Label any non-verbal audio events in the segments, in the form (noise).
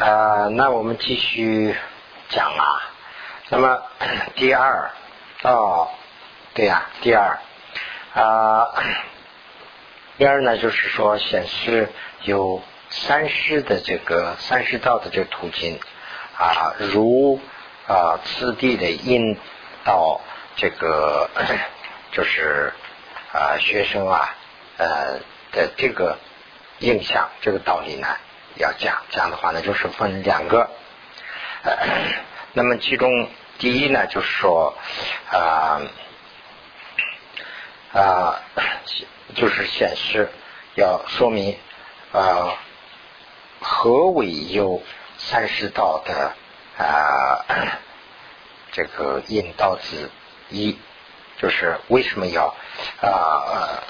啊，那我们继续讲啊。那么第二，哦，对呀，第二啊，第二呢，就是说显示有三世的这个三世道的这个途径啊，如啊次第的引到这个就是啊学生啊呃的这个印象这个道理呢。要讲讲的话呢，就是分两个。(coughs) 那么其中第一呢，就是说啊啊，就是显示要说明啊何为有三十道的啊 (coughs) 这个引导之一，就是为什么要啊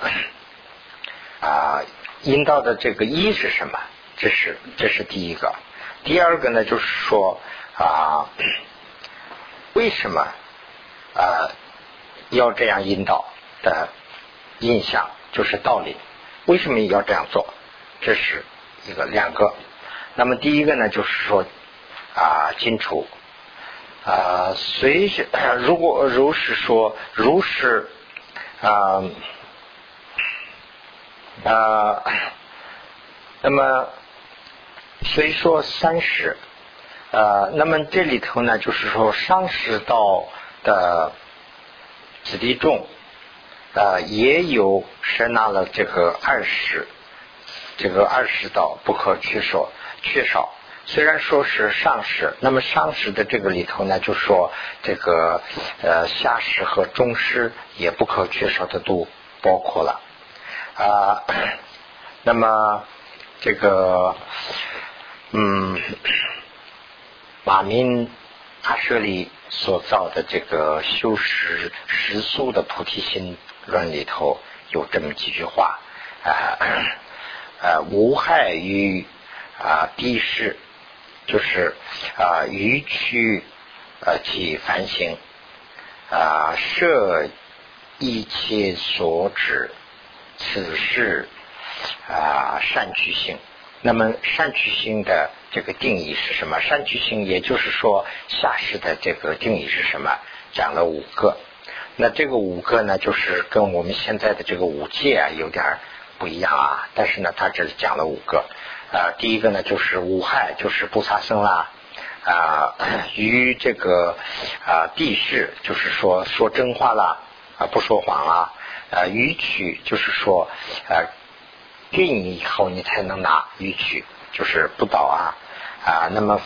(coughs) 啊引导的这个一是什么？这是这是第一个，第二个呢，就是说啊，(clears throat) 为什么啊要这样引导的印象就是道理，为什么要这样做？这是一个两个。那么第一个呢，就是说啊，清楚啊，随 (clears throat) 如果如是说，如是啊啊，那么。虽说三十，呃，那么这里头呢，就是说上十道的子弟众，呃，也有摄纳了这个二十，这个二十道不可缺少，缺少。虽然说是上十，那么上十的这个里头呢，就说这个呃下十和中师也不可缺少的都包括了啊。那么这个。嗯，马明他舍里所造的这个修持实素的菩提心论里头有这么几句话啊，呃，无害于啊地势，就是啊愚取呃其反省啊摄一切所指，此事啊善取性。那么善取性的这个定义是什么？善取性也就是说下士的这个定义是什么？讲了五个。那这个五个呢，就是跟我们现在的这个五戒啊有点不一样啊。但是呢，他这里讲了五个。啊，第一个呢就是无害，就是不杀生啦。啊，(coughs) 于这个啊地势，就是说说真话啦，啊不说谎啊。啊，语取就是说啊。给你以后，你才能拿语取，就是不倒啊啊。那么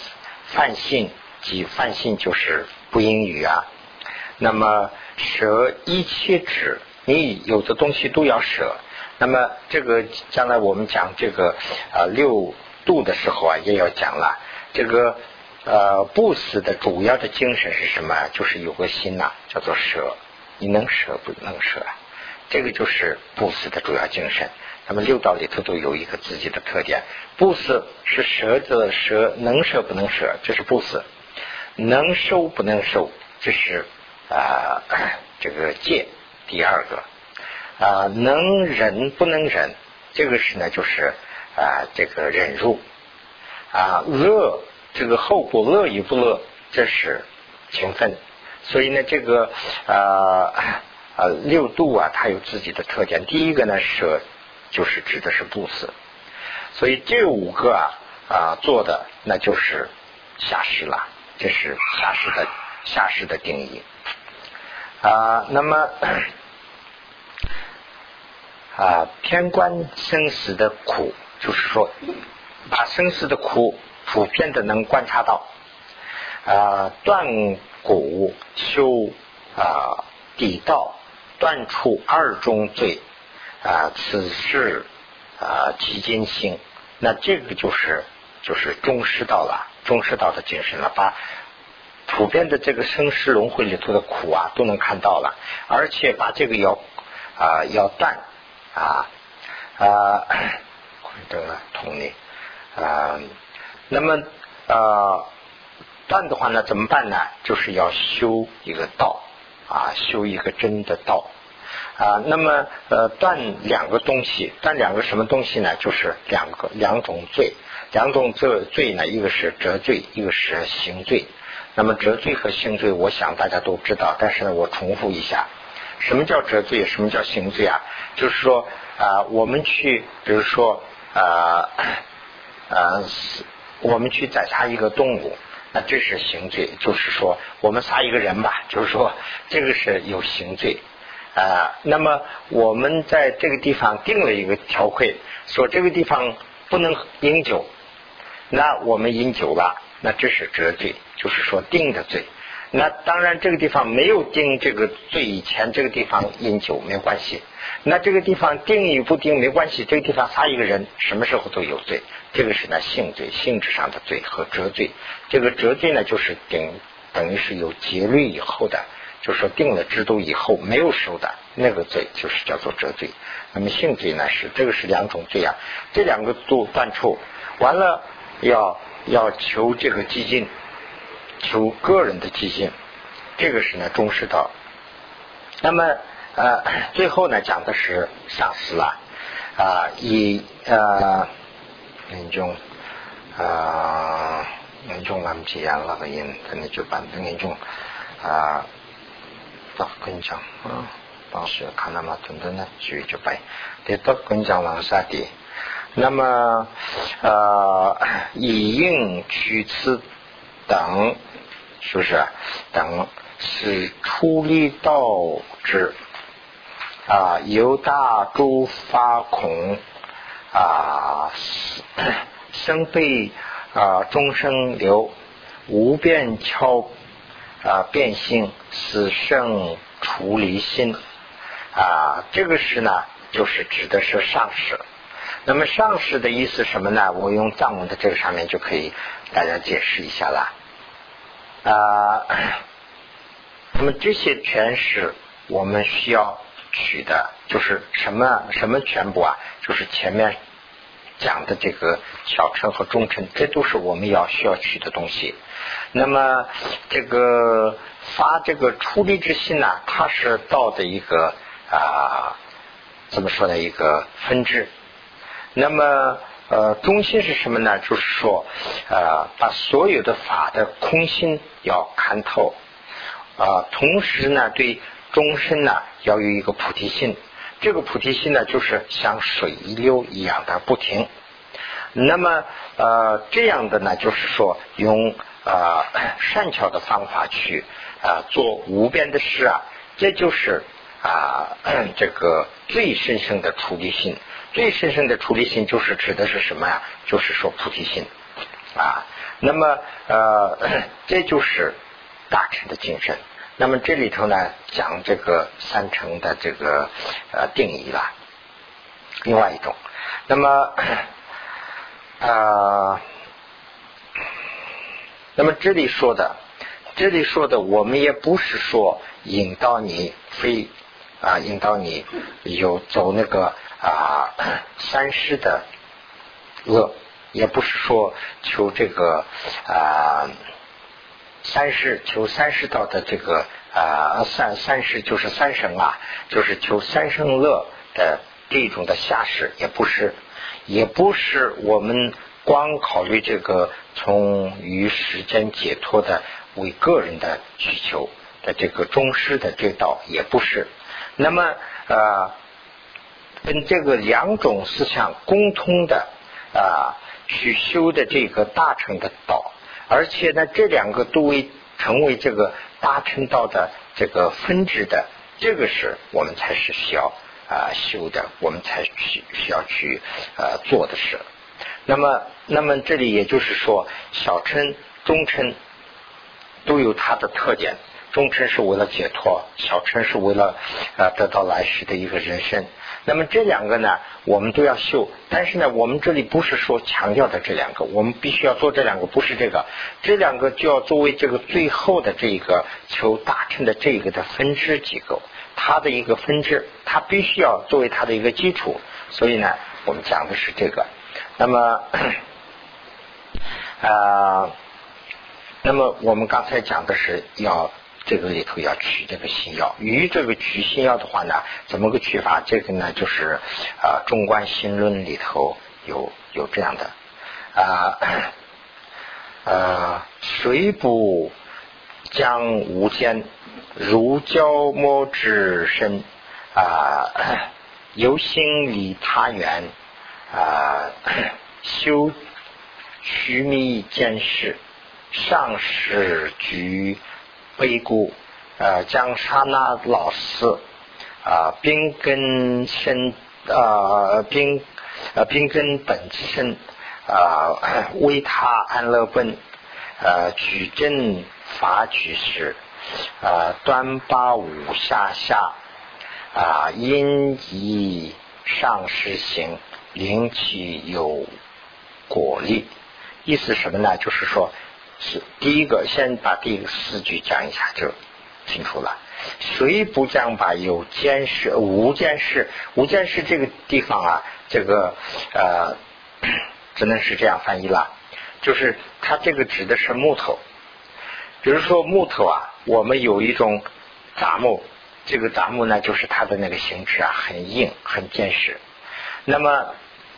犯信即犯信就是不应语啊。那么舍一切止，你有的东西都要舍。那么这个将来我们讲这个啊六度的时候啊，也要讲了。这个呃不死的主要的精神是什么？就是有个心呐，叫做舍。你能舍不能舍？啊这个就是不死的主要精神。那么六道里头都有一个自己的特点，不死是舍的舍，能舍不能舍，这是不死；能收不能收，这是啊这个戒。第二个啊能忍不能忍，这个是呢就是啊这个忍辱啊乐这个后果乐与不乐，这是情分。所以呢这个啊啊六度啊它有自己的特点。第一个呢舍。就是指的是不死，所以这五个啊啊做的那就是下士了，这是下士的下士的定义啊。那么啊，偏观生死的苦，就是说把生死的苦普遍的能观察到啊，断骨修啊底道，断除二中罪。啊，此事啊，其间性，那这个就是就是中师道了，中师道的精神了，把普遍的这个生死轮回里头的苦啊，都能看到了，而且把这个要啊要断啊啊，(coughs) 这个同理啊，那么啊断的话呢，怎么办呢？就是要修一个道啊，修一个真的道。啊，那么呃断两个东西，断两个什么东西呢？就是两个两种罪。两种罪罪呢，一个是折罪，一个是刑罪。那么折罪和刑罪，我想大家都知道，但是呢，我重复一下，什么叫折罪？什么叫刑罪啊？就是说啊，我们去，比如说啊啊，我们去宰杀一个动物，那这是刑罪。就是说，我们杀一个人吧，就是说这个是有刑罪啊。那么我们在这个地方定了一个条规，说这个地方不能饮酒。那我们饮酒了，那这是折罪，就是说定的罪。那当然这个地方没有定这个罪以前，这个地方饮酒没关系。那这个地方定与不定没关系，这个地方杀一个人，什么时候都有罪。这个是呢性罪，性质上的罪和折罪。这个折罪呢，就是定等于是有节律以后的，就是说定了制度以后没有收的那个罪，就是叫做折罪。那么性罪呢是这个是两种罪啊，这两个都犯错，完了。要要求这个激进，求个人的激进，这个是呢重视到。那么呃最后呢讲的是上司了啊以呃那种啊那种我们这样那个人，可能就把那种啊到跟讲啊当时看那么等等呢就就白得到跟讲往下的。那么，呃，以应取次等，是不是？等是出力道之啊，由大诸发恐啊，生悲啊，终生流无变巧啊，变性死生除离心啊，这个是呢，就是指的是上士。那么上士的意思什么呢？我用藏文的这个上面就可以大家解释一下了啊。那么这些全是我们需要取的，就是什么什么全部啊？就是前面讲的这个小乘和中乘，这都是我们要需要取的东西。那么这个发这个出离之心呢，它是道的一个啊，怎么说呢？一个分支。那么，呃，中心是什么呢？就是说，呃，把所有的法的空心要看透，啊，同时呢，对终身呢要有一个菩提心。这个菩提心呢，就是像水一流一样的不停。那么，呃，这样的呢，就是说用呃善巧的方法去啊做无边的事啊，这就是啊 (coughs) 这个最深深的出离心。最深深的出离心就是指的是什么呀？就是说菩提心啊。那么呃，(coughs) 这就是大乘的精神。那么这里头呢，讲这个三乘的这个呃定义了。另外一种，那么啊，(clears throat) 那么这里说的，这里说的，我们也不是说引导你非啊，引导你有走那个。啊，(coughs) 三世的恶，也不是说求这个啊三世求三世道的这个啊三三世就是三生啊，就是求三生乐的这种的下士，也不是，也不是我们光考虑这个从于时间解脱的为个人的需求的这个宗师的这道，也不是。那么呃。跟这个两种思想共通的啊，去修的这个大乘的道，而且呢，这两个都为成为这个大乘道的这个分支的，这个是我们才是需要啊修的，我们才需需要去呃做的事。那么，那么这里也就是说，小乘、中乘都有它的特点。中乘是为了解脱，小乘是为了呃得到来世的一个人生。那么这两个呢，我们都要修。但是呢，我们这里不是说强调的这两个，我们必须要做这两个，不是这个。这两个就要作为这个最后的这个求大乘的这个的分支机构，它的一个分支，它必须要作为它的一个基础。所以呢，我们讲的是这个。那么啊，那么我们刚才讲的是要。这个里头要取这个新药，与这个取新药的话呢，怎么个取法？这个呢，就是啊，中观心论里头有有这样的。啊呃水不将无间，如胶膜之身。啊，由心离他缘。啊，修须弥见识，上是局悲故，呃，将刹那老死啊，并根身啊，并啊，并根本身啊，为他安乐本，呃，举正法举时，啊，端八五下下，啊，因以上实行，灵起有果力。意思什么呢？就是说，是第一个，先把第一个四句讲一下就清楚了。谁不将把有监视、无监视、无监视这个地方啊，这个呃，(clears throat) 只能是这样翻译了。就是它这个指的是木头。比如说木头啊，我们有一种杂木，这个杂木呢，就是它的那个形质啊，很硬，很坚实。那么，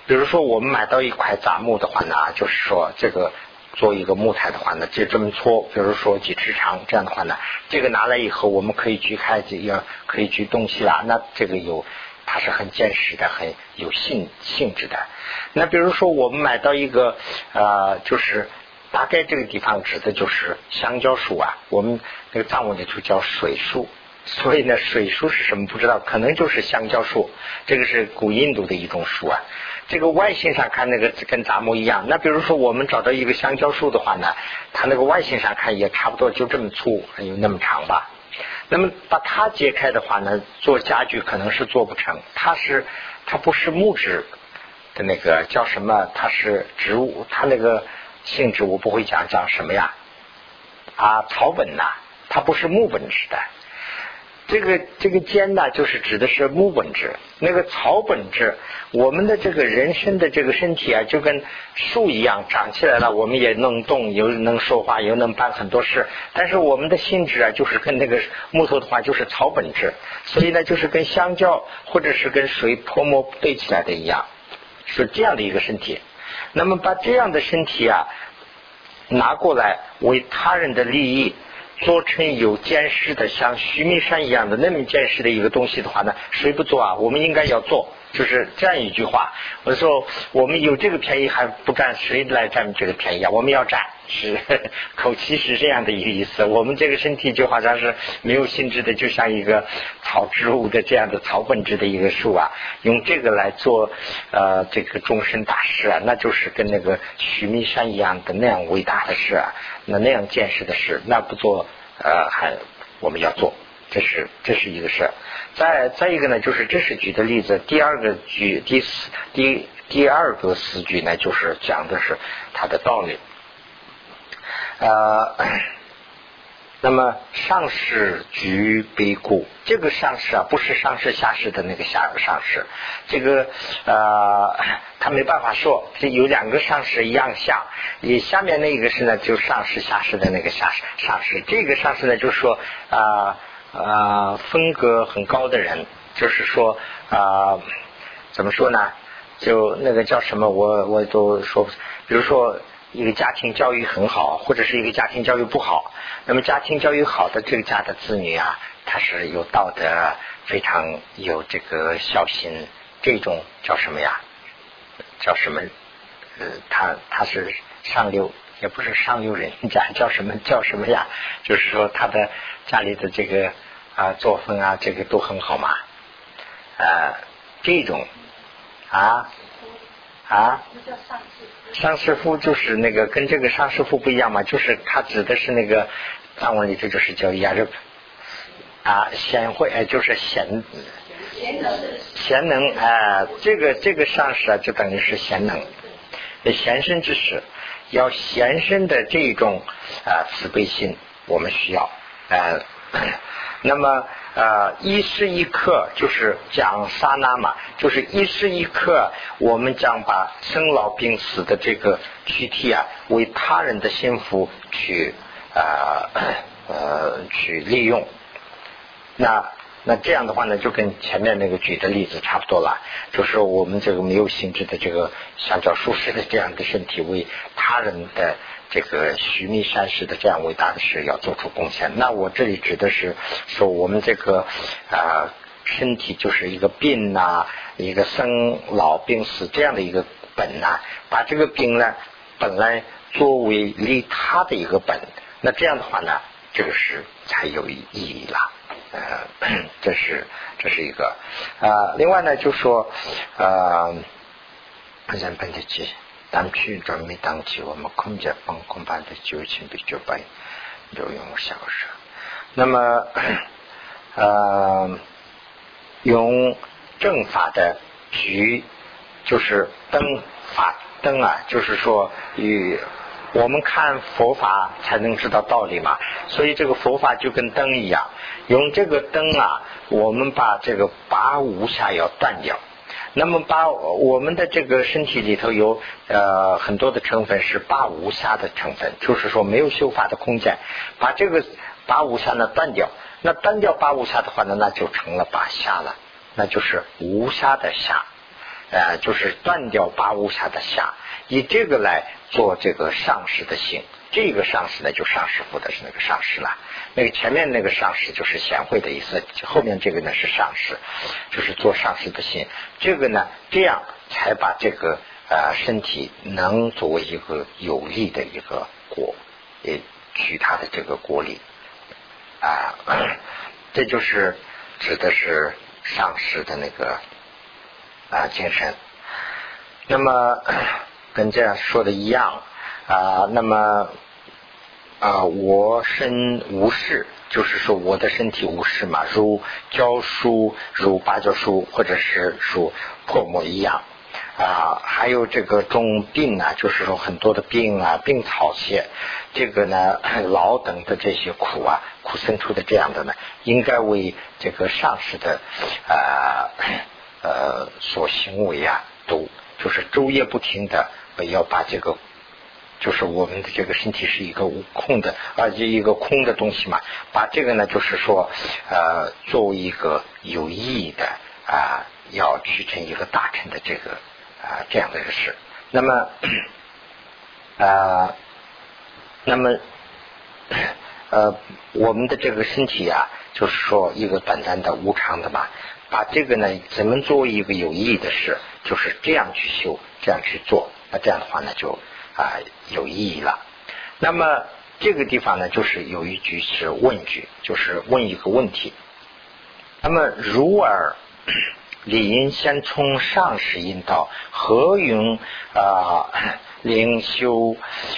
比如说我们买到一块杂木的话呢，就是说这个做一个木材的话呢，就这么搓，比如说几尺长，这样的话呢，这个拿来以后，我们可以锯开，这要可以锯东西啦。那这个有，它是很坚实的，很有性性质的。那比如说我们买到一个呃，就是。大概这个地方指的就是香蕉树啊，我们那个藏文里就叫水树，所以呢，水树是什么不知道，可能就是香蕉树，这个是古印度的一种树啊。这个外形上看那个跟杂木一样，那比如说我们找到一个香蕉树的话呢，它那个外形上看也差不多就这么粗，还有那么长吧。那么把它揭开的话呢，做家具可能是做不成，它是它不是木质的那个叫什么？它是植物，它那个。性质我不会讲讲什么呀，啊草本呐，它不是木本质的。这个这个尖呢，就是指的是木本质。那个草本质，我们的这个人身的这个身体啊，就跟树一样长起来了，我们也能动，又能说话，又能办很多事。但是我们的性质啊，就是跟那个木头的话，就是草本质。所以呢，就是跟香蕉或者是跟水泼墨堆起来的一样，是这样的一个身体。那么把这样的身体啊拿过来为他人的利益做成有见识的像徐明山一样的那么见识的一个东西的话呢，谁不做啊？我们应该要做。就是这样一句话，我说我们有这个便宜还不占，谁来占这个便宜啊？我们要占，是口气是这样的一个意思。我们这个身体就好像是没有性质的，就像一个草植物的这样的草本质的一个树啊，用这个来做呃这个终身大事啊，那就是跟那个须弥山一样的那样伟大的事啊，那那样见识的事，那不做呃还我们要做。这是这是一个事儿，再再一个呢，就是这是举的例子。第二个举第四第第二个四句呢，就是讲的是它的道理。呃，那么上士居悲故，这个上士啊，不是上士下士的那个下上士，这个呃，他没办法说，这有两个上士一样下，你下面那个是呢，就上士下士的那个下上士，这个上士呢，就说啊。啊，风格很高的人，就是说啊，怎么说呢？就那个叫什么，我我都说不，比如说一个家庭教育很好，或者是一个家庭教育不好。那么家庭教育好的这个家的子女啊，他是有道德，非常有这个孝心，这种叫什么呀？叫什么？呃，他他是上流，也不是上流人家，叫什么叫什么呀？就是说他的家里的这个。啊，作风啊，这个都很好嘛。呃，这种啊啊，上师傅就是那个跟这个上师傅不一样嘛，就是他指的是那个藏文里头就是叫亚热啊贤惠，哎，就是贤贤能贤能哎，这个这个上师啊，就等于是贤能，贤身之时，要贤身的这种啊慈悲心，我们需要呃。那么呃，一时一刻就是讲刹那嘛，就是一时一刻，我们将把生老病死的这个躯体啊，为他人的幸福去呃呃去利用。那那这样的话呢，就跟前面那个举的例子差不多了，就是我们这个没有心智的这个像叫舒适的这样的身体，为他人的这个须弥善事的这样伟大的事要做出贡献。那我这里指的是说我们这个啊身体就是一个病呐，一个生老病死这样的一个本呐，把这个病呢本来作为利他的一个本，那这样的话呢，这个是才有意义了。呃，(coughs) 这是这是一个啊。另外呢，就说呃，人本的记，当去准备当起，我们空间放空般的九千比九百就用小说。那么呃，用正法的局，就是灯法灯啊，就是说与。我们看佛法才能知道道理嘛，所以这个佛法就跟灯一样，用这个灯啊，我们把这个八无暇要断掉。那么把我们的这个身体里头有呃很多的成分是八无暇的成分，就是说没有修法的空间，把这个八无暇呢断掉。那断掉八无暇的话呢，那就成了八暇了，那就是无暇的暇，呃，就是断掉八无暇的暇。以这个来做这个上师的性，这个上师呢就上师傅的是那个上师了，那个前面那个上师就是贤惠的意思，后面这个呢是上师，就是做上师的心，这个呢这样才把这个呃身体能作为一个有利的一个果，也取他的这个果力啊，这就是指的是上师的那个啊精神，那么。(coughs) 跟这样说的一样啊，那么啊，我身无事，就是说我的身体无事嘛，如教书，如芭蕉树，或者是如破木一样啊。还有这个重病啊，就是说很多的病啊，病草些，这个呢，(laughs) 老等的这些苦啊，苦生出的这样的呢，应该为这个上师的啊呃所行为啊，都就是昼夜不停的。要把这个，就是我们的这个身体是一个无空的，而且一个空的东西嘛。把这个呢，就是说，呃，作为一个有意义的啊，要去成一个大成的这个啊这样的一个事。那么，啊，(clears throat) 那么，(clears throat) 呃，我们的这个身体啊，就是说一个短暂的、无常的嘛。把这个呢，怎么作为一个有意义的事，就是这样去修，这样去做。那这样的话呢，就啊有意义了。那么这个地方呢，就是有一句是问句，就是问一个问题。那么如尔 (coughs) 理应先从上师引导，何云啊 (coughs) 灵修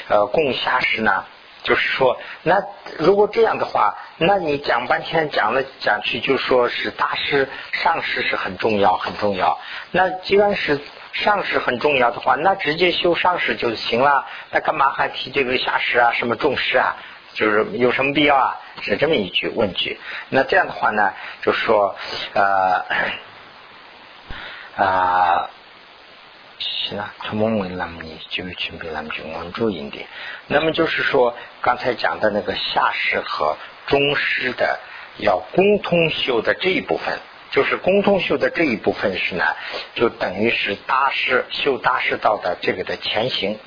呃共下师呢？就是说，那如果这样的话，那你讲半天讲了讲去，就说是大师上师是很重要很重要。那既然是。上师很重要的话，那直接修上师就行了。那干嘛还提这个下师啊？什么重师啊？就是有什么必要啊？是这么一句问句。那这样的话呢，就说呃啊，行啊，他们为那么你就请别那么就稳住一点。那么就是说，刚才讲的那个下师和中师的要共通修的这一部分。就是共同修的这一部分是呢，就等于是大师修大师道的这个的前行，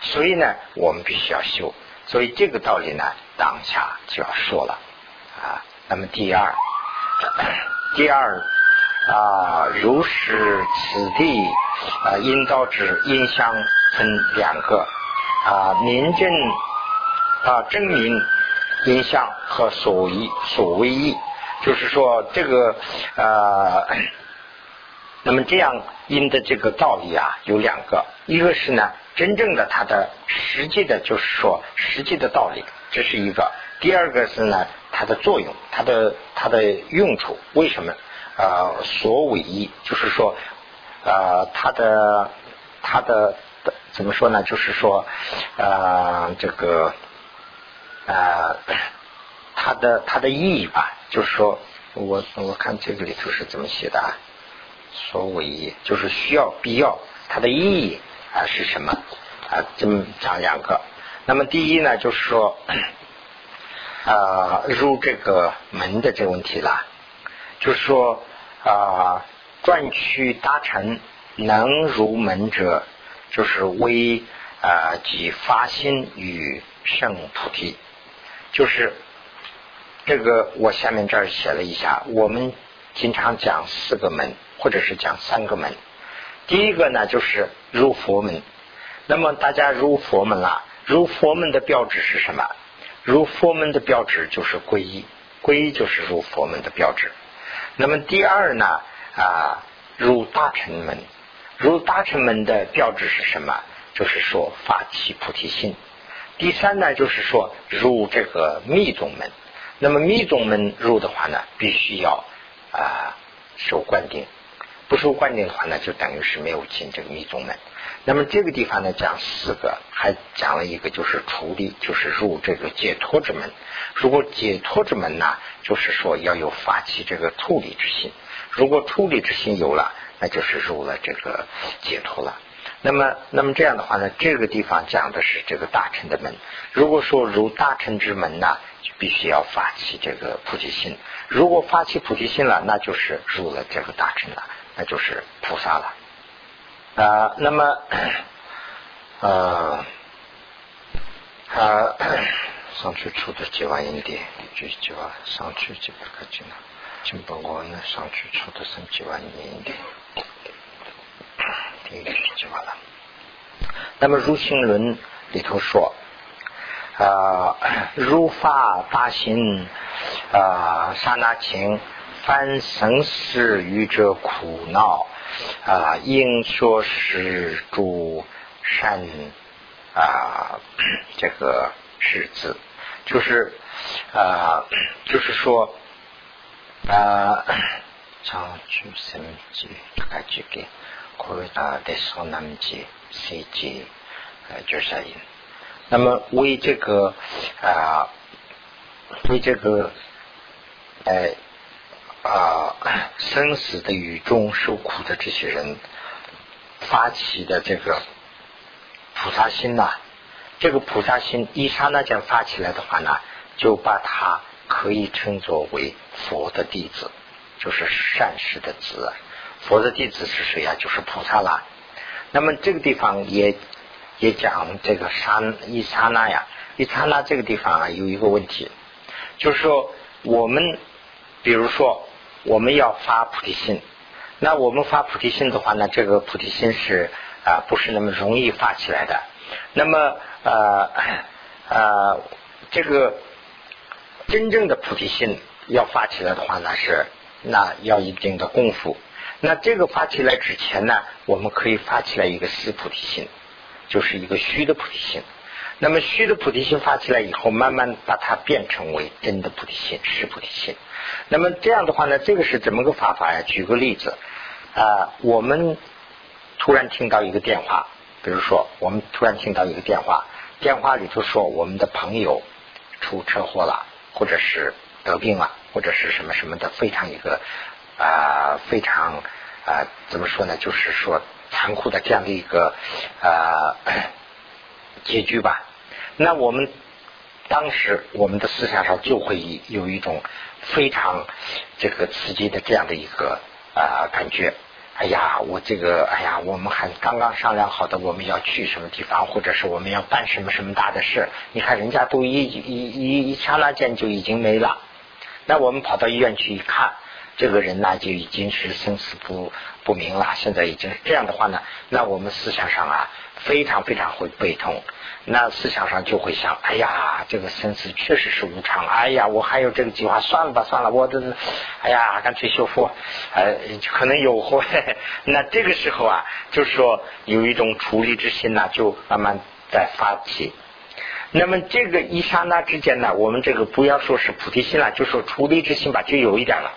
所以呢，我们必须要修，所以这个道理呢，当下就要说了啊。那么第二，(coughs) 第二啊，如是此地啊，因道之因相分两个啊，民正啊，证明因相和所依所谓义。就是说，这个呃，那么这样因的这个道理啊，有两个，一个是呢，真正的它的实际的，就是说实际的道理，这是一个；第二个是呢，它的作用，它的它的用处，为什么？呃，所为一，就是说，呃，它的它的怎么说呢？就是说，呃，这个呃。它的它的意义吧，就是说我我看这个里头是怎么写的啊？所谓就是需要必要，它的意义啊是什么啊？这么讲两个。那么第一呢，就是说啊入这个门的这个问题啦，就是说啊，转去搭乘能入门者，就是为啊即发心与圣菩提，就是这个我下面这儿写了一下，我们经常讲四个门，或者是讲三个门。第一个呢，就是入佛门。那么大家入佛门了，入佛门的标志是什么？入佛门的标志就是皈依，皈依就是入佛门的标志。那么第二呢，啊，入大乘门，入大乘门的标志是什么？就是说发起菩提心。第三呢，就是说入这个密宗门。那么密宗门入的话呢，必须要啊受灌顶，不受灌顶的话呢，就等于是没有进这个密宗门。那么这个地方呢，讲四个，还讲了一个，就是出离，就是入这个解脱之门。如果解脱之门呢，就是说要有发起这个处理之心。如果处理之心有了，那就是入了这个解脱了。那么，那么这样的话呢，这个地方讲的是这个大乘的门。如果说入大乘之门呢，必须要发起这个菩提心。如果发起菩提心了，那就是入了这个大乘了，那就是菩萨了。啊，那么，呃，他上去出的几万银锭，就几万上去几百个斤了。金本我呢，上去出的是几万银锭，第一个几万了。那么入心论里头说，啊，如法大心，啊，刹那情，凡生死愚者苦恼。啊，应说是诸善啊，这个是字，就是啊，就是说啊，常去生计，开去给，扩大的少南界，世界呃，就是因。那么为这个啊，为这个哎。啊，生死的雨中受苦的这些人发起的这个菩萨心呐，这个菩萨心一刹那间发起来的话呢，就把它可以称作为佛的弟子，就是善事的子。佛的弟子是谁呀？就是菩萨啦。那么这个地方也也讲这个刹一刹那呀，一刹那这个地方啊有一个问题，就是说我们比如说。我们要发菩提心，那我们发菩提心的话呢，这个菩提心是啊不是那么容易发起来的。那么呃呃，这个真正的菩提心要发起来的话呢，是那要一定的功夫。那这个发起来之前呢，我们可以发起来一个四菩提心，就是一个虚的菩提心。那么虚的菩提心发起来以后，慢慢把它变成为真的菩提心，实菩提心。那么这样的话呢，这个是怎么个方法呀？举个例子啊，我们突然听到一个电话，比如说我们突然听到一个电话，电话里头说我们的朋友出车祸了，或者是得病了，或者是什么什么的，非常一个啊非常啊怎么说呢？就是说残酷的这样的一个啊 (coughs) 结局吧。那我们当时我们的思想上就会有一种。非常这个刺激的这样的一个啊感觉，哎呀，我这个哎呀，我们还刚刚商量好的，我们要去什么地方，或者是我们要办什么什么大的事，你看人家都一一一一刹那间就已经没了，那我们跑到医院去一看，这个人呢就已经是生死不不明了，现在已经这样的话呢，那我们思想上啊非常非常会悲痛。那思想上就会想，哎呀，这个生死确实是无常，哎呀，我还有这个计划，算了吧，算了，我这，哎呀，干脆修复，呃，可能有祸。(laughs) 那这个时候啊，就是说有一种处理之心呢，就慢慢在发起。那么这个一刹那之间呢，我们这个不要说是菩提心了，就说处理之心吧，就有一点了。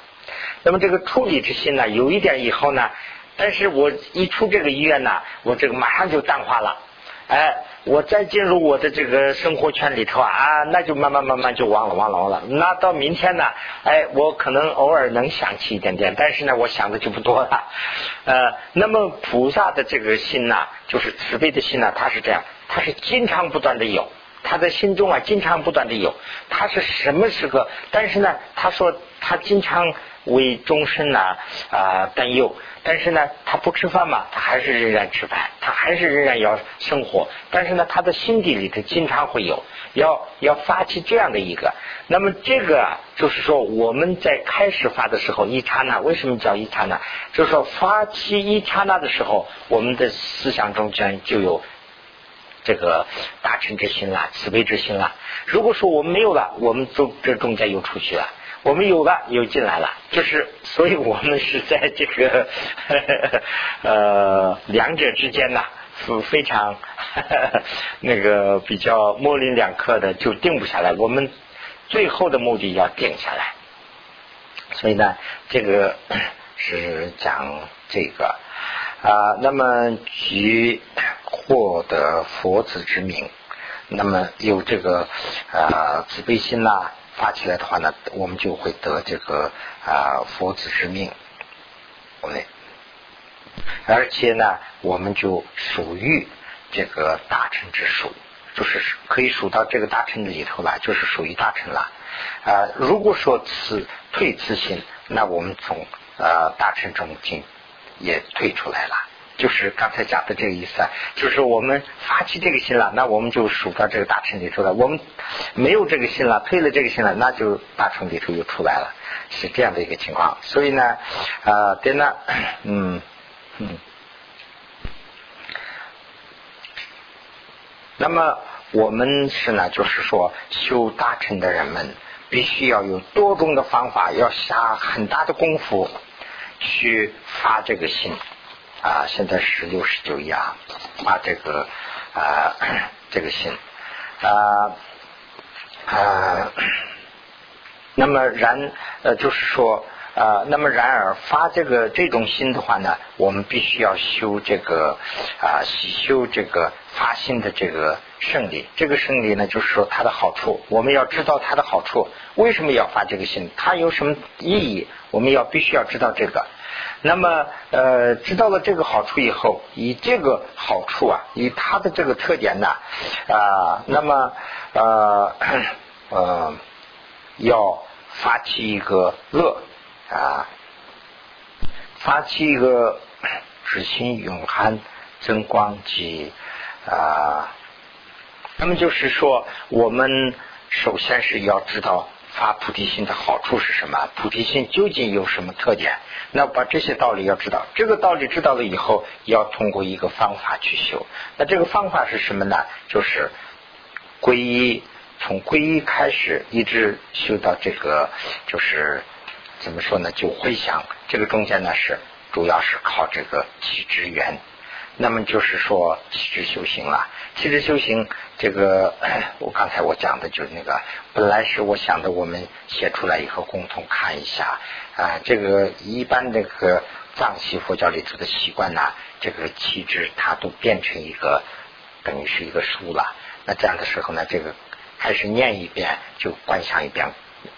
那么这个处理之心呢，有一点以后呢，但是我一出这个医院呢，我这个马上就淡化了。哎，我再进入我的这个生活圈里头啊，那就慢慢慢慢就忘了忘了忘了。那到明天呢？哎，我可能偶尔能想起一点点，但是呢，我想的就不多了。呃，那么菩萨的这个心呢，就是慈悲的心呢，他是这样，他是经常不断的有，他的心中啊，经常不断的有，他是什么时刻？但是呢，他说他经常为终身呢啊担忧，但是呢，他不吃饭嘛，他还是仍然吃饭，他还是仍然要生活，但是呢，他的心底里头经常会有要要发起这样的一个，那么这个就是说我们在开始发的时候一刹那，为什么叫一刹那？就是说发起一刹那的时候，我们的思想中间就有。这个大臣之心啦，慈悲之心啦。如果说我们没有了，我们中这中间又出去了；我们有了，又进来了。就是，所以我们是在这个呵呵 (laughs) 呃两者之间呐，是非常 (laughs) 那个比较模棱两可的，就定不下来。我们最后的目的要定下来。所以呢，这个 (coughs) 是讲这个。啊，那么即获得佛子之名，那么有这个啊慈悲心呐发起来的话呢，我们就会得这个啊佛子之命。我们，而且呢，我们就属于这个大臣之属，就是可以数到这个大臣里头了，就是属于大臣了。啊，如果说此退此心，那我们从啊大臣中进。也退出来了，就是刚才讲的这个意思啊，就是我们发起这个心了，那我们就数到这个大乘里头了。我们没有这个心了，退了这个心了，那就大乘里头又出来了，是这样的一个情况。所以呢，啊，对呢，嗯嗯，那么我们是呢，就是说修大乘的人们，必须要有多种的方法，要下很大的功夫。去发这个心啊，现在是六十九页发这个啊这个心啊啊，那么然呃就是说啊，那么然而发这个这种心的话呢，我们必须要修这个啊修这个发心的这个胜利。这个胜利呢，就是说它的好处，我们要知道它的好处。为什么要发这个心？它有什么意义？我们要必须要知道这个。那么，呃，知道了这个好处以后，以这个好处啊，以它的这个特点呢，啊，那么，呃，呃，要发起一个乐啊，发起一个知心永涵增光及啊，那么就是说，我们首先是要知道。发菩提心的好处是什么？菩提心究竟有什么特点？那把这些道理要知道，这个道理知道了以后，要通过一个方法去修。那这个方法是什么呢？就是皈依，从皈依开始，一直修到这个，就是怎么说呢？就回想这个中间呢，是主要是靠这个气之缘。那么就是说气质修行了，气质修行这个，(clears throat) 我刚才我讲的就是那个，本来是我想的，我们写出来以后共同看一下。啊，这个一般这个藏系佛教里头的习惯呢，这个气质它都变成一个等于是一个书了。那这样的时候呢，这个开始念一遍就观想一遍，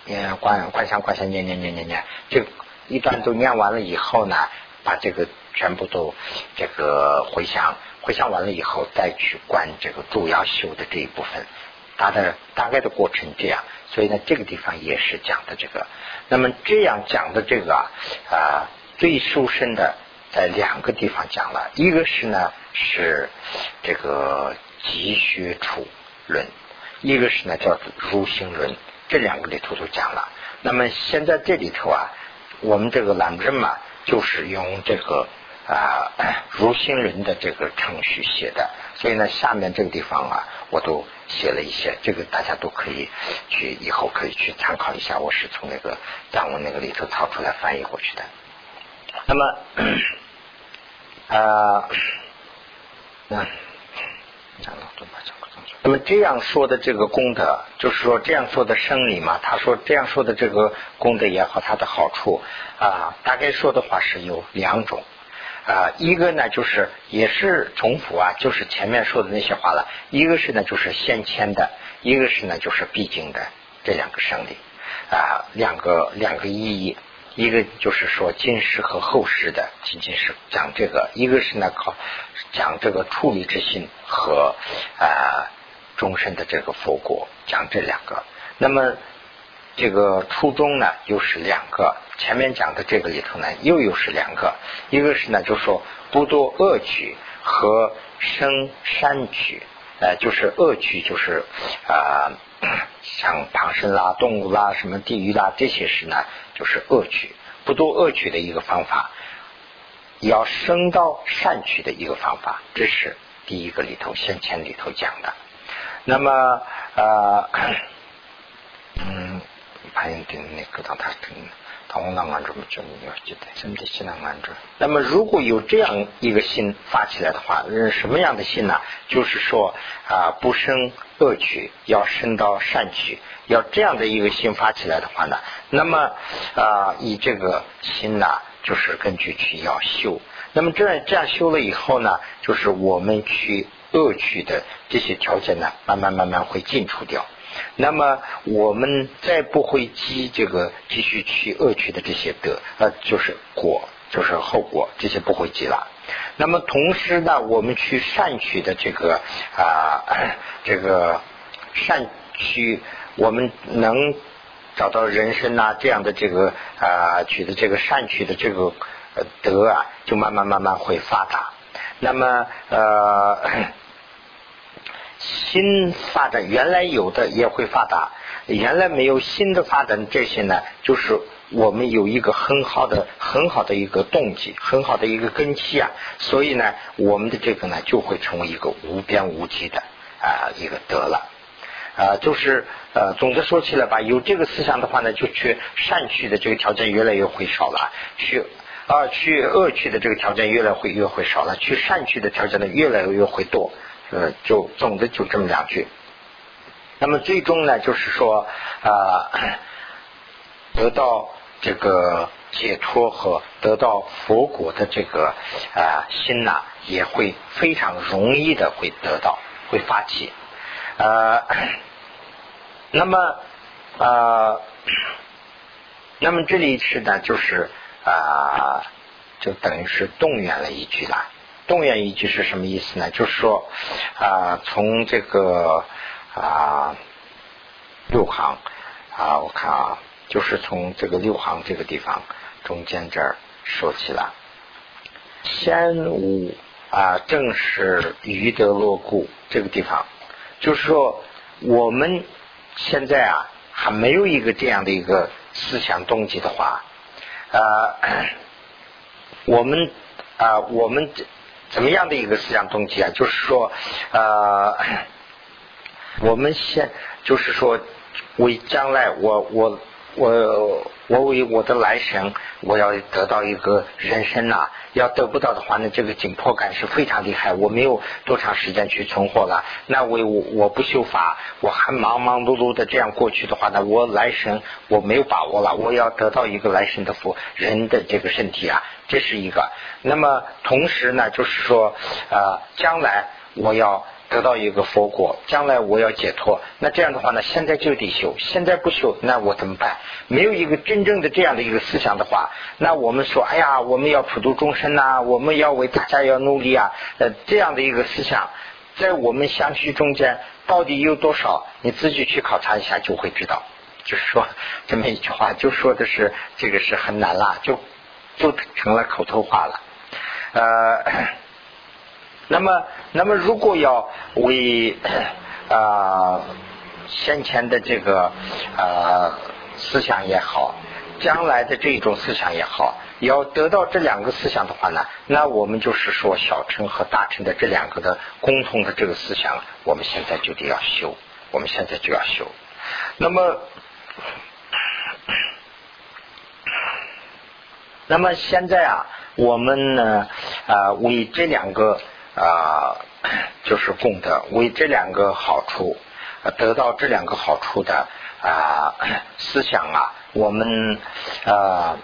念，观观想观想念念念念念，这一段都念完了以后呢，把这个。全部都这个回想，回想完了以后，再去观这个主要修的这一部分，它的大概的过程这样。所以呢，这个地方也是讲的这个。那么这样讲的这个啊，最殊胜的在两个地方讲了，一个是呢是这个集学处论，一个是呢叫如行论，这两个里头都讲了。那么现在这里头啊，我们这个懒人嘛，就是用这个。啊，(coughs) 如心人的这个程序写的，所以呢，下面这个地方啊，我都写了一些，这个大家都可以去以后可以去参考一下。我是从那个藏文那个里头抄出来翻译过去的。那么，(clears throat) 啊，那那么这样说的这个功德，就是说这样说的生理嘛。他说这样说的这个功德也好，它的好处啊，大概说的话是有两种。啊，一个呢就是也是重复啊，就是前面说的那些话了。一个是呢就是先迁的，一个是呢就是必经的这两个生理啊，两个两个意义。一个就是说今世和后世的仅仅是讲这个，一个是呢靠讲这个处理之心和啊终身的这个佛果，讲这两个。那么这个初中呢又是两个，前面讲的这个里头呢又又是两个，一个是呢就是说不多恶趣和生善趣，呃就是恶趣就是啊 (coughs) 像旁生啦、动物啦、什么地狱啦这些事呢就是恶趣，不多恶趣的一个方法，要升到善趣的一个方法，这是第一个里头先前里头讲的。那么呃，嗯，潘云定那个当他跟同浪安住么就要记得什么的西浪安住。那么如果有这样一个心发起来的话，是什么样的心呢？就是说啊，不生恶趣，要生到善趣，要这样的一个心发起来的话呢，那么啊，以这个心呢，就是根据去要修。那么这样这样修了以后呢，就是我们去。恶趣的这些条件呢，慢慢慢慢会尽除掉。那么我们再不会积这个继续去恶趣的这些德，呃，就是果，就是后果，这些不会积了。那么同时呢，我们去善取的这个啊，这个善取，我们能找到人生啊这样的这个啊取的这个善取的这个德啊，就慢慢慢慢会发达。那么呃，新发展原来有的也会发达，原来没有新的发展这些呢，就是我们有一个很好的很好的一个动机，很好的一个根基啊，所以呢，我们的这个呢就会成为一个无边无际的啊一个德了。啊，就是呃，总的说起来吧，有这个思想的话呢，就去善去的这个条件越来越会少了，去。啊，去恶去的这个条件越来会越会少了，去善趣的条件呢越来越会多，呃，就总的就这么两句。那么最终呢，就是说啊，得到这个解脱和得到佛果的这个啊心呐，也会非常容易的会得到，会发起。呃，那么啊，那么这里是呢，就是。啊，就等于是动员了一句了。动员一句是什么意思呢？就是说啊，从这个啊六行啊，我看啊，就是从这个六行这个地方中间这儿说起了。先无啊，正是余德落故这个地方，就是说我们现在啊还没有一个这样的一个思想动机的话。呃，我们啊，我们怎么样的一个思想动机啊？就是说，呃，我们先就是说，为将来我我。我我为我的来生，我要得到一个人生呐，要得不到的话呢，这个紧迫感是非常厉害。我没有多长时间去存活了，那为我我不修法，我还忙忙碌碌的这样过去的话呢，我来生我没有把握了。我要得到一个来生的福人的这个身体啊，这是一个。那么同时呢，就是说呃，将来我要。得到一个佛果，将来我要解脱，那这样的话呢，现在就得修，现在不修，那我怎么办？没有一个真正的这样的一个思想的话，那我们说，哎呀，我们要普度众生呐，我们要为大家要努力啊，呃，这样的一个思想，在我们相续中间到底有多少？你自己去考察一下就会知道。就是说 (laughs) 这么一句话，就说的是这个是很难啦，就就成了口头话了，呃。那么，那么如果要为啊先前的这个啊思想也好，将来的这种思想也好，要得到这两个思想的话呢，那我们就是说小乘和大乘的这两个的共同的这个思想，我们现在就得要修，我们现在就要修。那么，那么现在啊，我们呢啊为这两个。啊，就是功德为这两个好处，得到这两个好处的啊思想啊，我们啊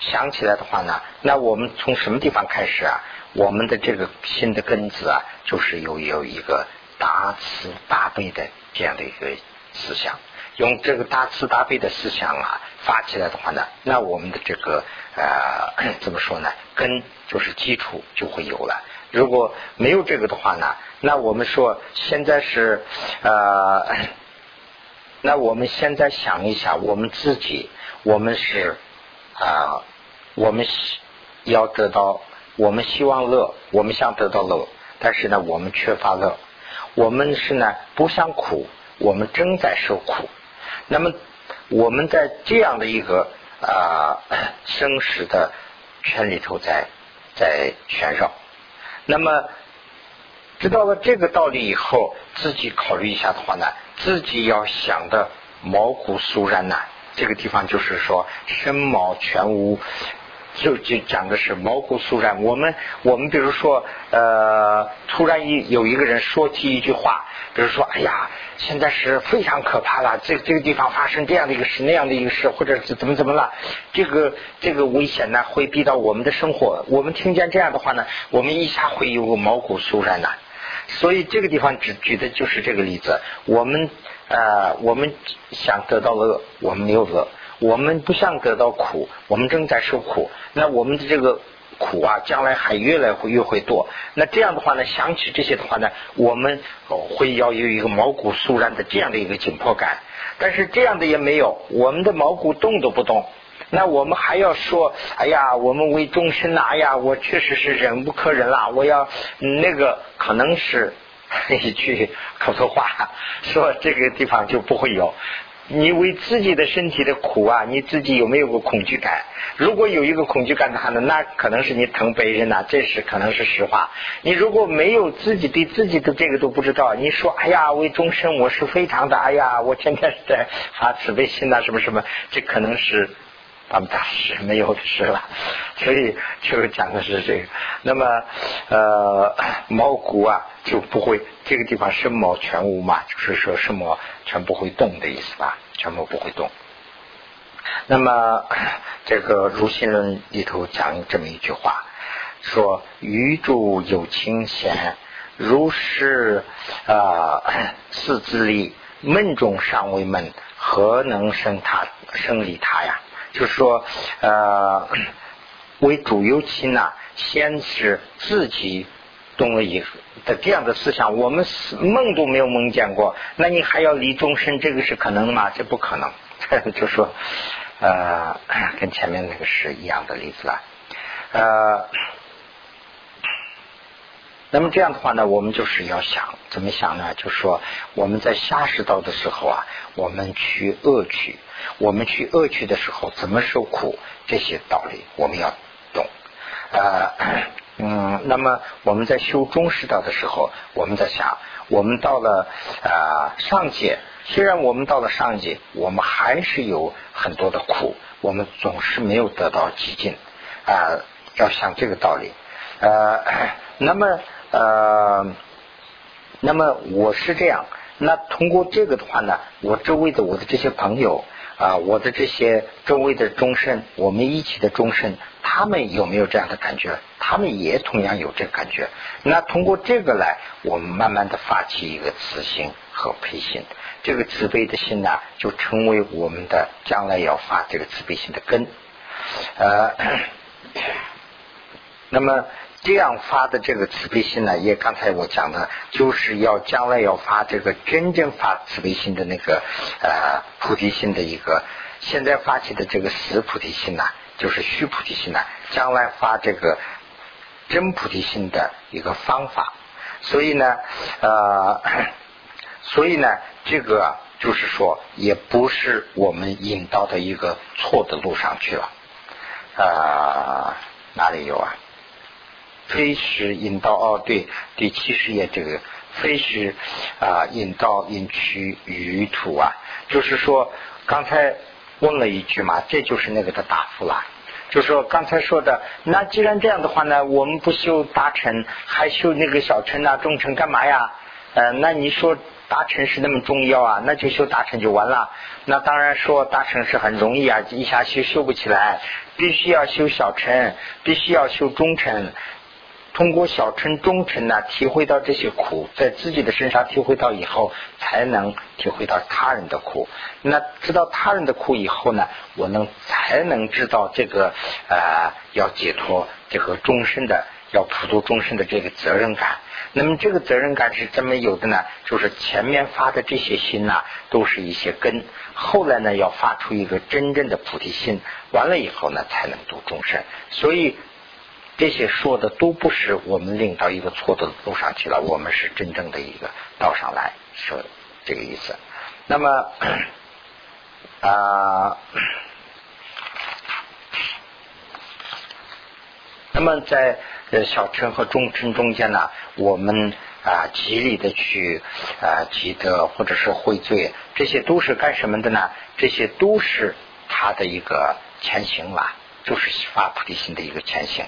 想起来的话呢，那我们从什么地方开始啊？我们的这个新的根子啊，就是有有一个大慈大悲的这样的一个思想，用这个大慈大悲的思想啊发起来的话呢，那我们的这个呃 (coughs) 怎么说呢？根就是基础就会有了。如果没有这个的话呢，那我们说现在是呃 (clears throat) 那我们现在想一下，我们自己，我们是啊，我们希要得到，我们希望乐，我们想得到乐，但是呢，我们缺乏乐，我们是呢不想苦，我们正在受苦。那么我们在这样的一个啊生死的圈里头在在旋绕，那么。知道了这个道理以后，自己考虑一下的话呢，自己要想的毛骨悚然呐。这个地方就是说身毛全无，就就讲的是毛骨悚然。我们我们比如说呃，突然一有一个人说起一句话，比如说哎呀，现在是非常可怕了，这这个地方发生这样的一个事，那样的一个事，或者是怎么怎么了，这个这个危险呢会逼到我们的生活。我们听见这样的话呢，我们一下会有个毛骨悚然的。所以这个地方只举的就是这个例子。我们呃，我们想得到乐，我们没有乐；我们不想得到苦，我们正在受苦。那我们的这个苦啊，将来还越来越会多。那这样的话呢，想起这些的话呢，我们会要有一个毛骨悚然的这样的一个紧迫感。但是这样的也没有，我们的毛骨动都不动。那我们还要说，哎呀，我们为众生呐，哎呀，我确实是忍无可忍了，我要那个可能是一句口头话，说这个地方就不会有。你为自己的身体的苦啊，你自己有没有个恐惧感？如果有一个恐惧感的话呢，那可能是你疼别人呐，这是可能是实话。你如果没有自己对自己的这个都不知道，你说哎呀，为终身我是非常的，哎呀，我天天在发慈悲心呐，什么什么，这可能是。他们大师没有的事了，所以就讲的是这个。那么呃，毛骨啊就不会这个地方身毛全无嘛，就是说什么全不会动的意思吧，全部不会动。那么这个《如心论》里头讲这么一句话，说余主有清闲，如是啊四自力，闷中尚未闷，何能生他生理他呀？就是说，呃，(clears throat) 为主有亲呢，先是自己动了一的这样的思想，我们梦都没有梦见过，那你还要离终身，这个是可能的吗？这不可能。(laughs) 就说，呃，(coughs) 跟前面那个是一样的例子了，呃。那么这样的话呢，我们就是要想怎么想呢？就说我们在下世道的时候啊，我们去恶取，我们去恶趣的时候怎么受苦，这些道理我们要懂。呃，嗯，那么我们在修中世道的时候，我们在想，我们到了啊上界，虽然我们到了上界，我们还是有很多的苦，我们总是没有得到极尽啊，要想这个道理。呃，(clears throat) 那么。呃，那么我是这样，那通过这个的话呢，我周围的我的这些朋友啊，我的这些周围的众生，我们一起的众生，他们有没有这样的感觉？他们也同样有这个感觉。那通过这个来，我们慢慢的发起一个慈心和悲心，这个慈悲的心呢，就成为我们的将来要发这个慈悲心的根。呃，(coughs) 那么。这样发的这个慈悲心呢，也刚才我讲的，就是要将来要发这个真正发慈悲心的那个呃菩提心的一个，现在发起的这个死菩提心呢，就是虚菩提心呢，将来发这个真菩提心的一个方法。所以呢，呃，(coughs) 所以呢，这个就是说，也不是我们引到的一个错的路上去了。啊，哪里有啊？非是引导哦，对，第七十页这个非是啊引导引驱于土啊，就是说刚才问了一句嘛，这就是那个的答复了。就是说刚才说的，那既然这样的话呢，我们不修大乘，还修那个小乘啊、中乘干嘛呀？呃，那你说大乘是那么重要啊？那就修大乘就完了。那当然说大乘是很容易啊，一下修修不起来，必须要修小乘，必须要修中乘。通过小乘、中乘呢，体会到这些苦，在自己的身上体会到以后，才能体会到他人的苦。那知道他人的苦以后呢，我能才能知道这个呃，要解脱这个终身的要普度终身的这个责任感。那么这个责任感是怎么有的呢？就是前面发的这些心呐，都是一些根，后来呢要发出一个真正的菩提心，完了以后呢才能度众生。所以这些说的都不是我们领到一个错的路上去了，我们是真正的一个道上来说这个意思。那么啊。那么在小乘和中乘中间呢，我们啊极力的去啊积德或者是悔罪，这些都是干什么的呢？这些都是他的一个前行吧，就是发菩提心的一个前行。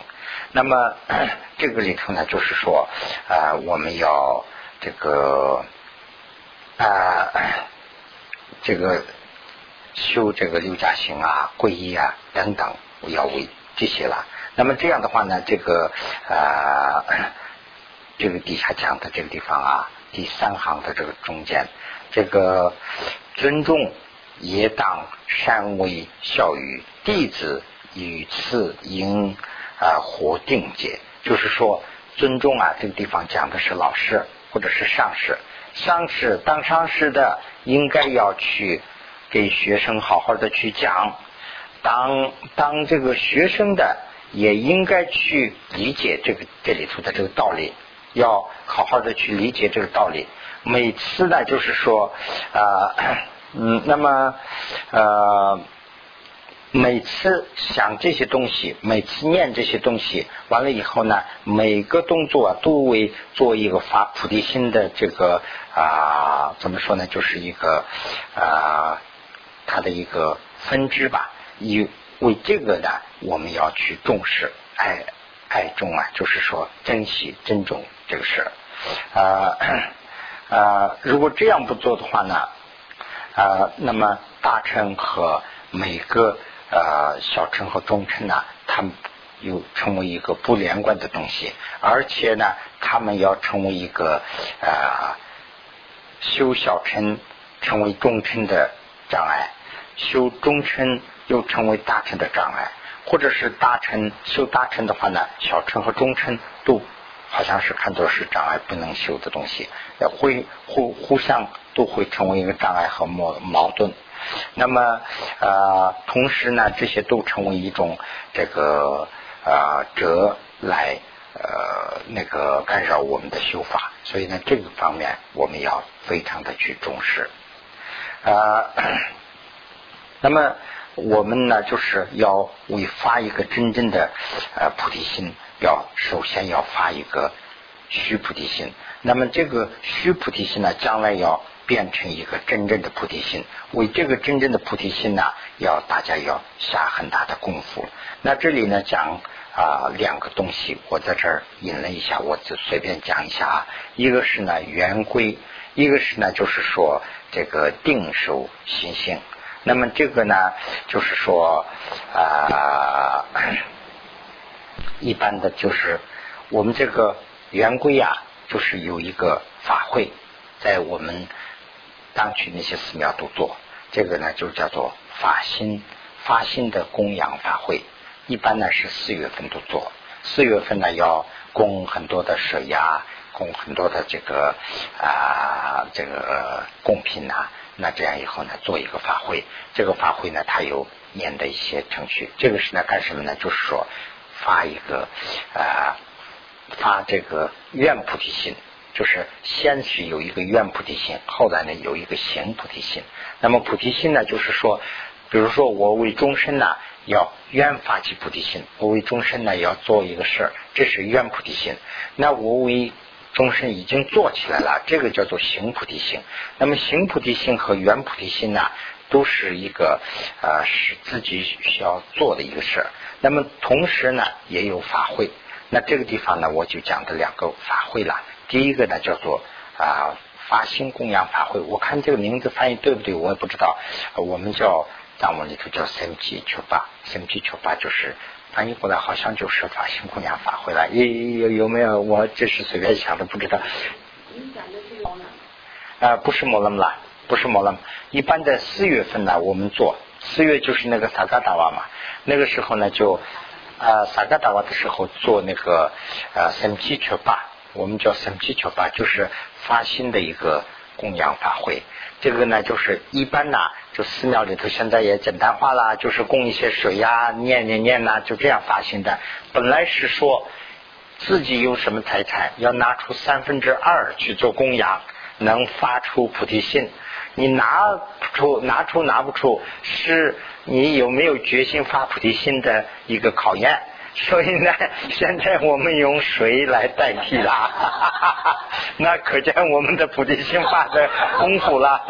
那么 (clears throat) 这个里头呢，就是说啊，我们要这个啊 (clears throat) 这个修这个六加行啊、皈依啊等等，要为这些了。那么这样的话呢，这个啊，(clears throat) 这个底下讲的这个地方啊，第三行的这个中间，这个尊重也当善为孝语弟子与次应啊活定解，就是说尊重啊，这个地方讲的是老师或者是上师，上师当上师的应该要去给学生好好的去讲，当当这个学生的。也应该去理解这个这里头的这个道理，要好好的去理解这个道理。每次呢，就是说，啊，嗯，那么，呃，每次想这些东西，每次念这些东西，完了以后呢，每个动作都为做一个发菩提心的这个啊，怎么说呢？就是一个啊，它的一个分支吧，以。为这个呢，我们要去重视爱爱重啊，就是说珍惜珍重这个事儿啊啊，如果这样不做的话呢啊，那么大乘和每个呃小乘和中乘呢，他们又成为一个不连贯的东西，而且呢，他们要成为一个啊修小乘成为中乘的障碍，修中乘。又成为大乘的障碍，或者是大乘修大乘的话呢，小乘和中乘都好像是看作是障碍不能修的东西，会互互相都会成为一个障碍和矛矛盾。那么呃，同时呢，这些都成为一种这个呃折来呃那个干扰我们的修法。所以呢，这个方面我们要非常的去重视啊。(clears throat) 那么。我们呢，就是要为发一个真正的呃菩提心，要首先要发一个虚菩提心。那么这个虚菩提心呢，将来要变成一个真正的菩提心。为这个真正的菩提心呢，要大家要下很大的功夫。那这里呢讲啊两个东西，我在这儿引了一下，我就随便讲一下啊。一个是呢圆规，一个是呢就是说这个定守心性。那么这个呢，就是说啊，(coughs) 一般的就是我们这个圆规啊，就是有一个法会，在我们当区那些寺庙都做，这个呢就叫做法心发心的供养法会，一般呢是四月份都做，四月份呢要供很多的舍呀，供很多的这个啊这个贡品呐。那这样以后呢，做一个法会，这个法会呢，它有念的一些程序。这个是呢，干什么呢？就是说发一个啊，发这个愿菩提心，就是先是有一个愿菩提心，后来呢有一个行菩提心。那么菩提心呢，就是说，比如说我为终身呢要愿发起菩提心，我为终身呢要做一个事儿，这是愿菩提心。那我为终身已经做起来了，这个叫做行菩提心。那么行菩提心和圆菩提心呢，都是一个呃是自己需要做的一个事儿。那么同时呢，也有法会。那这个地方呢，我就讲的两个法会了。第一个呢，叫做啊发心供养法会。我看这个名字翻译对不对，我也不知道。我们叫藏文里头叫三七求法，三七求法就是。翻译过来好像就是发心供养法会了，有有有没有？我这是随便想的，不知道。你讲的是摩啊，不是摩拉姆啦，不是摩拉姆。一般在四月份呢，我们做四月就是那个萨嘎达瓦嘛，那个时候呢就呃萨嘎达瓦的时候做那个呃三基球吧，我们叫三基球吧，就是发心的一个供养法会。这个呢，就是一般呢，就寺庙里头现在也简单化了，就是供一些水呀，念念念呐，就这样发心的。本来是说自己有什么财产，要拿出三分之二去做供养，能发出菩提心。你拿出拿出拿不出，是你有没有决心发菩提心的一个考验。(laughs) 所以呢，现在我们用水来代替了，(laughs) 那可见我们的菩提心发的功夫了。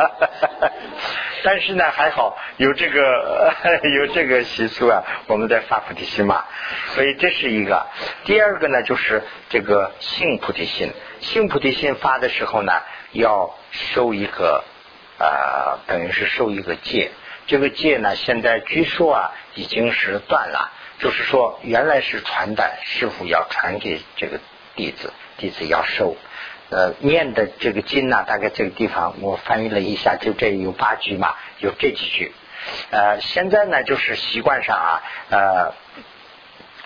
(laughs) 但是呢，还好有这个有这个习俗啊，我们在发菩提心嘛。所以这是一个。第二个呢，就是这个性菩提心。性菩提心发的时候呢，要受一个呃，等于是受一个戒。这个戒呢，现在据说啊，已经是断了。就是说，原来是传的，师傅要传给这个弟子，弟子要收。呃，念的这个经呢，大概这个地方我翻译了一下，就这有八句嘛，有这几句。呃，现在呢，就是习惯上啊，呃，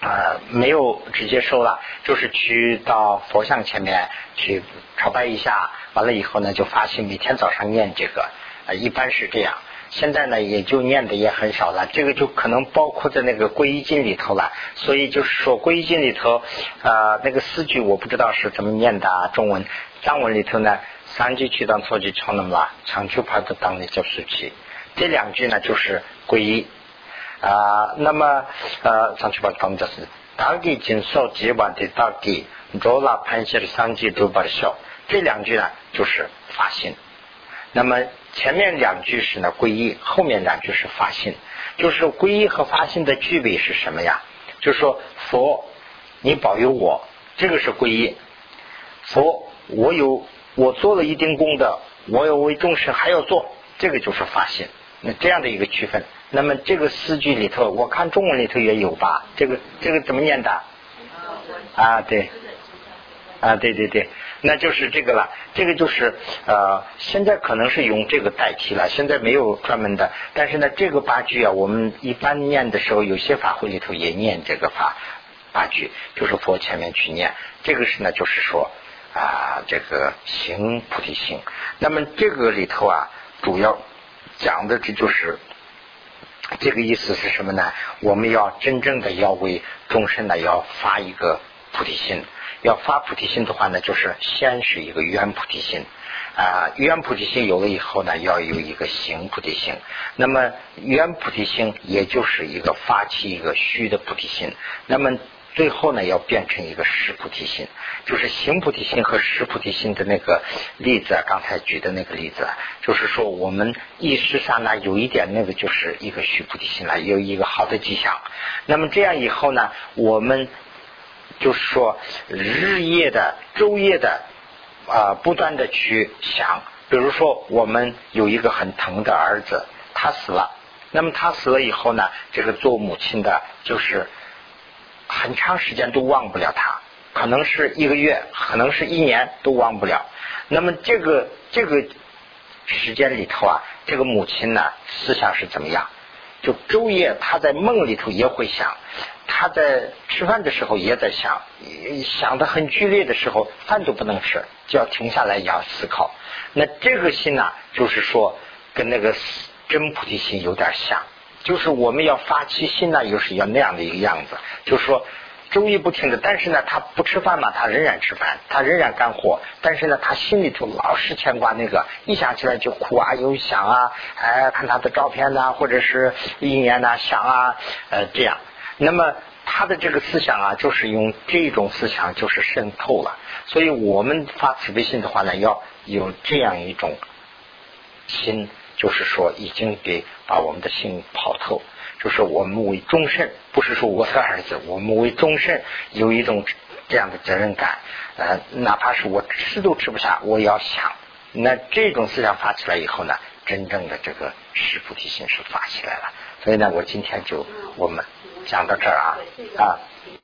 呃，没有直接收了，就是去到佛像前面去朝拜一下，完了以后呢，就发心每天早上念这个，呃，一般是这样。现在呢，也就念的也很少了，这个就可能包括在那个皈依经里头了。所以就是说，皈依经里头，呃，那个四句我不知道是怎么念的，中文、藏文里头呢，三句去当错句唱那么啦，长句怕的当的叫四句，这两句呢就是皈依啊。那么呃，长句怕当的是大地经受几万的大给，若拉盘写的三句都把笑，这两句呢就是发心。那么前面两句是呢皈依，后面两句是发心。就是皈依和发心的具备是什么呀？就是说佛，你保佑我，这个是皈依。佛，我有我做了一定功德，我要为众生还要做，这个就是发心。那这样的一个区分。那么这个四句里头，我看中文里头也有吧？这个这个怎么念的？啊，对。啊，对对对，那就是这个了。这个就是呃，现在可能是用这个代替了，现在没有专门的。但是呢，这个八句啊，我们一般念的时候，有些法会里头也念这个法八句，就是佛前面去念。这个是呢，就是说啊，这个行菩提心。那么这个里头啊，主要讲的这就是这个意思是什么呢？我们要真正的要为众生呢，要发一个菩提心。要发菩提心的话呢，就是先是一个圆菩提心啊，圆菩提心有了以后呢，要有一个行菩提心。那么圆菩提心也就是一个发起一个虚的菩提心。那么最后呢，要变成一个实菩提心，就是行菩提心和实菩提心的那个例子，刚才举的那个例子，就是说我们意识上呢有一点那个就是一个虚菩提心了，有一个好的迹象。那么这样以后呢，我们。就是说，日夜的、昼夜的啊，不断的去想。比如说，我们有一个很疼的儿子，他死了。那么他死了以后呢，这个做母亲的，就是很长时间都忘不了他，可能是一个月，可能是一年都忘不了。那么这个这个时间里头啊，这个母亲呢，思想是怎么样？就昼夜他在梦里头也会想。他在吃饭的时候也在想，想的很剧烈的时候，饭都不能吃，就要停下来也要思考。那这个心呢，就是说跟那个真菩提心有点像，就是我们要发起心呢，又是要那样的一个样子。就是说，周一不停的，但是呢，他不吃饭嘛，他仍然吃饭，他仍然干活，但是呢，他心里头老是牵挂那个，一想起来就哭啊，又想啊，哎，看他的照片呐，或者是意念呐，想啊，呃，这样。那么他的这个思想啊，就是用这种思想就是渗透了。所以我们发慈悲心的话呢，要有这样一种心，就是说已经给把我们的心跑透，就是我们为终身，不是说我的儿子，我们为终身有一种这样的责任感。呃，哪怕是我吃都吃不下，我要想。那这种思想发起来以后呢，真正的这个师菩提心是发起来了。所以呢，我今天就我们。讲到这儿啊啊。